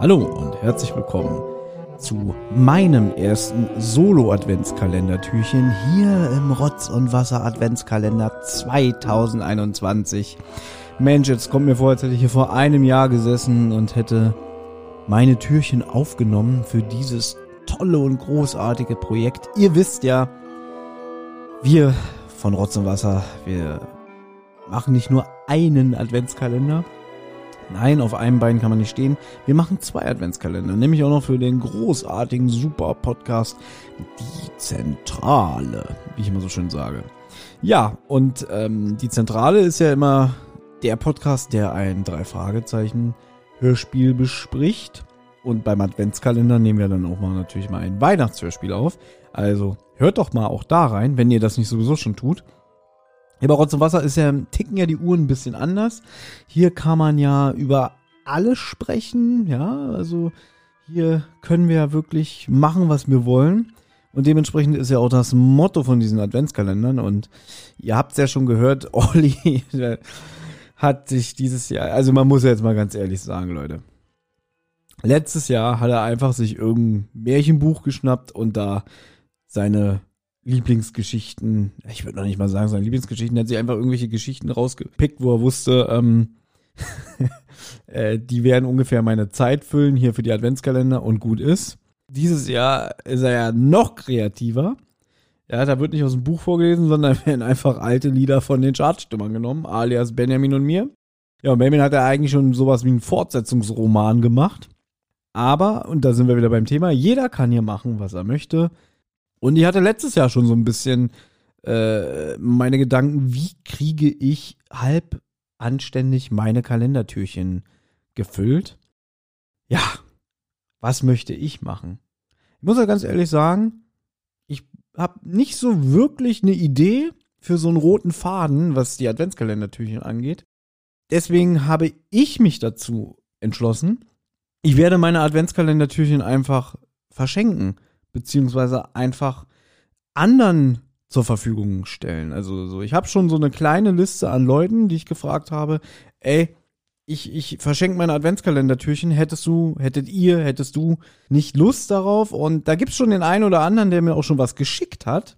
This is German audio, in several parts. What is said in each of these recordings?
Hallo und herzlich willkommen zu meinem ersten Solo-Adventskalender-Türchen hier im Rotz- und Wasser-Adventskalender 2021. Mensch, jetzt kommt mir vor, als hätte ich hier vor einem Jahr gesessen und hätte meine Türchen aufgenommen für dieses tolle und großartige Projekt. Ihr wisst ja, wir von Rotz und Wasser, wir machen nicht nur einen Adventskalender, Nein, auf einem Bein kann man nicht stehen. Wir machen zwei Adventskalender, nämlich auch noch für den großartigen super Podcast Die Zentrale, wie ich immer so schön sage. Ja, und ähm, die Zentrale ist ja immer der Podcast, der ein drei Fragezeichen Hörspiel bespricht. Und beim Adventskalender nehmen wir dann auch mal natürlich mal ein Weihnachtshörspiel auf. Also hört doch mal auch da rein, wenn ihr das nicht sowieso schon tut. Ja, bei Rotz und Wasser ist ja, ticken ja die Uhren ein bisschen anders. Hier kann man ja über alles sprechen, ja, also hier können wir ja wirklich machen, was wir wollen. Und dementsprechend ist ja auch das Motto von diesen Adventskalendern. Und ihr habt es ja schon gehört, Olli hat sich dieses Jahr, also man muss ja jetzt mal ganz ehrlich sagen, Leute. Letztes Jahr hat er einfach sich irgendein Märchenbuch geschnappt und da seine Lieblingsgeschichten, ich würde noch nicht mal sagen, seine Lieblingsgeschichten, er hat sich einfach irgendwelche Geschichten rausgepickt, wo er wusste, ähm, äh, die werden ungefähr meine Zeit füllen hier für die Adventskalender und gut ist. Dieses Jahr ist er ja noch kreativer. Ja, da wird nicht aus dem Buch vorgelesen, sondern werden einfach alte Lieder von den Chartstimmern genommen, alias Benjamin und mir. Ja, und Benjamin hat ja eigentlich schon sowas wie einen Fortsetzungsroman gemacht. Aber, und da sind wir wieder beim Thema, jeder kann hier machen, was er möchte. Und ich hatte letztes Jahr schon so ein bisschen äh, meine Gedanken, wie kriege ich halb anständig meine Kalendertürchen gefüllt? Ja, was möchte ich machen? Ich muss ja ganz ehrlich sagen, ich habe nicht so wirklich eine Idee für so einen roten Faden, was die Adventskalendertürchen angeht. Deswegen habe ich mich dazu entschlossen, ich werde meine Adventskalendertürchen einfach verschenken beziehungsweise einfach anderen zur Verfügung stellen. Also so, ich habe schon so eine kleine Liste an Leuten, die ich gefragt habe, ey, ich, ich verschenke meine Adventskalendertürchen, hättest du, hättet ihr, hättest du nicht Lust darauf? Und da gibt's schon den einen oder anderen, der mir auch schon was geschickt hat.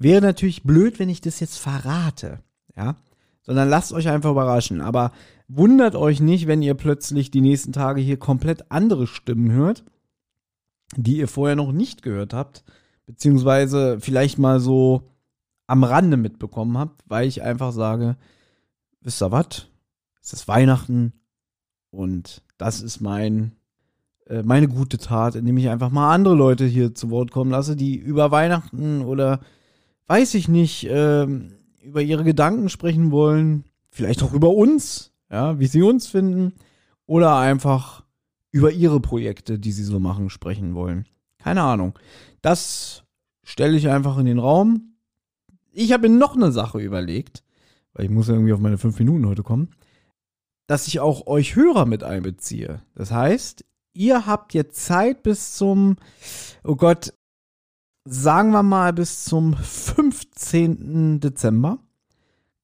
Wäre natürlich blöd, wenn ich das jetzt verrate, ja. Sondern lasst euch einfach überraschen. Aber wundert euch nicht, wenn ihr plötzlich die nächsten Tage hier komplett andere Stimmen hört die ihr vorher noch nicht gehört habt, beziehungsweise vielleicht mal so am Rande mitbekommen habt, weil ich einfach sage, wisst ihr was? Es ist Weihnachten und das ist mein äh, meine gute Tat, indem ich einfach mal andere Leute hier zu Wort kommen lasse, die über Weihnachten oder weiß ich nicht, äh, über ihre Gedanken sprechen wollen, vielleicht auch über uns, ja, wie sie uns finden, oder einfach über ihre Projekte, die sie so machen, sprechen wollen. Keine Ahnung. Das stelle ich einfach in den Raum. Ich habe mir noch eine Sache überlegt, weil ich muss irgendwie auf meine fünf Minuten heute kommen, dass ich auch euch Hörer mit einbeziehe. Das heißt, ihr habt jetzt Zeit bis zum, oh Gott, sagen wir mal bis zum 15. Dezember,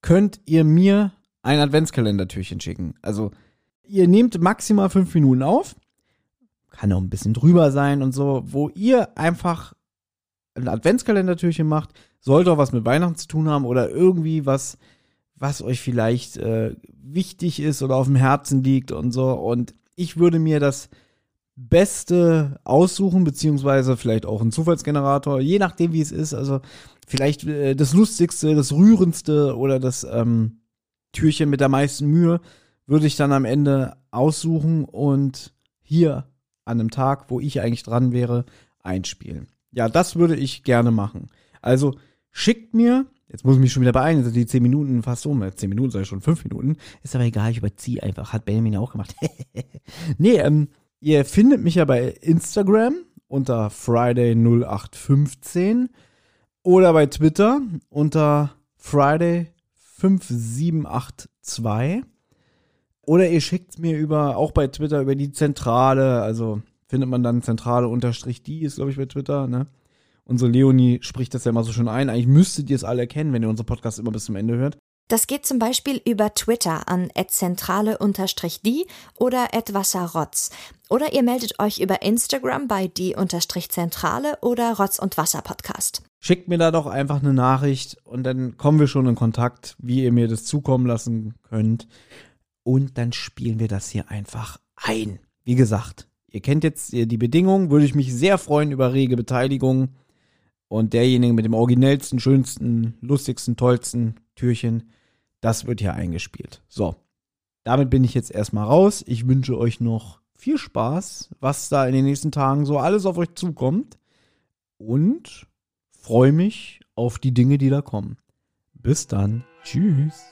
könnt ihr mir ein Adventskalendertürchen schicken. Also ihr nehmt maximal fünf Minuten auf kann auch ein bisschen drüber sein und so, wo ihr einfach ein Adventskalendertürchen macht, sollte auch was mit Weihnachten zu tun haben oder irgendwie was, was euch vielleicht äh, wichtig ist oder auf dem Herzen liegt und so. Und ich würde mir das Beste aussuchen, beziehungsweise vielleicht auch einen Zufallsgenerator, je nachdem, wie es ist. Also vielleicht äh, das Lustigste, das Rührendste oder das ähm, Türchen mit der meisten Mühe würde ich dann am Ende aussuchen und hier an einem Tag, wo ich eigentlich dran wäre, einspielen. Ja, das würde ich gerne machen. Also schickt mir, jetzt muss ich mich schon wieder beeilen, sind die 10 Minuten fast um, 10 Minuten sei schon 5 Minuten, ist aber egal, ich überziehe einfach, hat Benjamin auch gemacht. nee, ähm, ihr findet mich ja bei Instagram unter Friday0815 oder bei Twitter unter Friday5782 oder ihr schickt mir über, auch bei Twitter, über die Zentrale, also findet man dann Zentrale unterstrich die, ist glaube ich bei Twitter, ne? Unsere Leonie spricht das ja immer so schön ein. Eigentlich müsstet ihr es alle kennen, wenn ihr unseren Podcast immer bis zum Ende hört. Das geht zum Beispiel über Twitter an @zentrale_die oder @wasserrotz. Oder ihr meldet euch über Instagram bei die_zentrale oder Rotz und Wasser Podcast. Schickt mir da doch einfach eine Nachricht und dann kommen wir schon in Kontakt, wie ihr mir das zukommen lassen könnt. Und dann spielen wir das hier einfach ein. Wie gesagt, ihr kennt jetzt die Bedingungen, würde ich mich sehr freuen über rege Beteiligung. Und derjenige mit dem originellsten, schönsten, lustigsten, tollsten Türchen das wird hier eingespielt. So, damit bin ich jetzt erstmal raus. Ich wünsche euch noch viel Spaß, was da in den nächsten Tagen so alles auf euch zukommt. Und freue mich auf die Dinge, die da kommen. Bis dann. Tschüss.